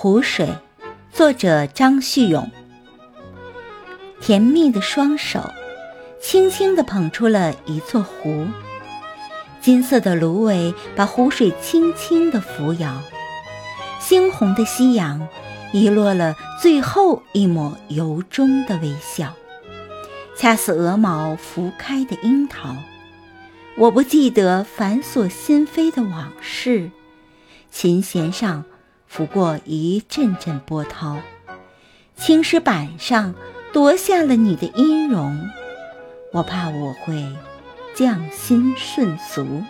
湖水，作者张旭勇。甜蜜的双手，轻轻地捧出了一座湖。金色的芦苇把湖水轻轻地扶摇，猩红的夕阳遗落了最后一抹由衷的微笑，恰似鹅毛拂开的樱桃。我不记得繁琐心扉的往事，琴弦上。拂过一阵阵波涛，青石板上夺下了你的音容，我怕我会匠心顺俗。